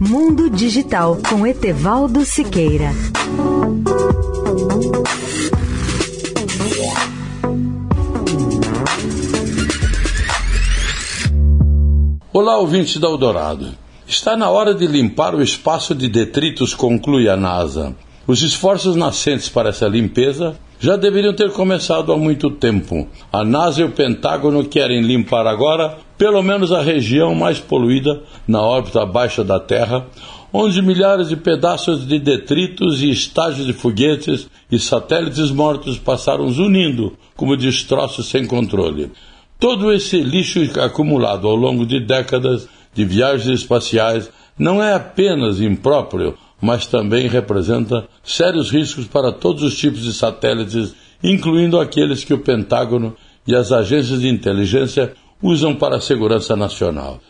Mundo Digital com Etevaldo Siqueira. Olá, ouvinte da Eldorado. Está na hora de limpar o espaço de detritos, conclui a NASA. Os esforços nascentes para essa limpeza já deveriam ter começado há muito tempo. A NASA e o Pentágono querem limpar agora pelo menos a região mais poluída na órbita abaixo da Terra, onde milhares de pedaços de detritos e estágios de foguetes e satélites mortos passaram zunindo como destroços sem controle. Todo esse lixo acumulado ao longo de décadas de viagens espaciais não é apenas impróprio, mas também representa sérios riscos para todos os tipos de satélites, incluindo aqueles que o Pentágono e as agências de inteligência usam para a segurança nacional.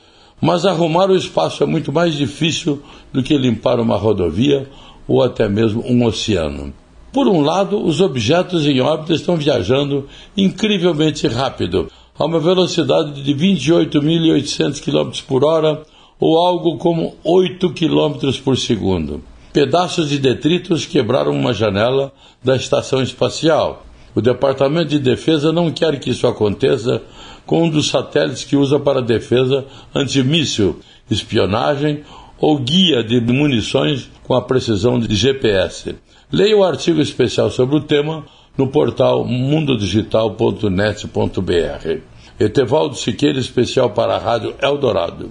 Mas arrumar o espaço é muito mais difícil do que limpar uma rodovia ou até mesmo um oceano. Por um lado, os objetos em órbita estão viajando incrivelmente rápido, a uma velocidade de 28.800 km por hora ou algo como 8 km por segundo. Pedaços de detritos quebraram uma janela da estação espacial. O Departamento de Defesa não quer que isso aconteça com um dos satélites que usa para defesa antimíssil, espionagem ou guia de munições com a precisão de GPS. Leia o artigo especial sobre o tema no portal mundodigital.net.br. Etevaldo Siqueira, especial para a Rádio Eldorado.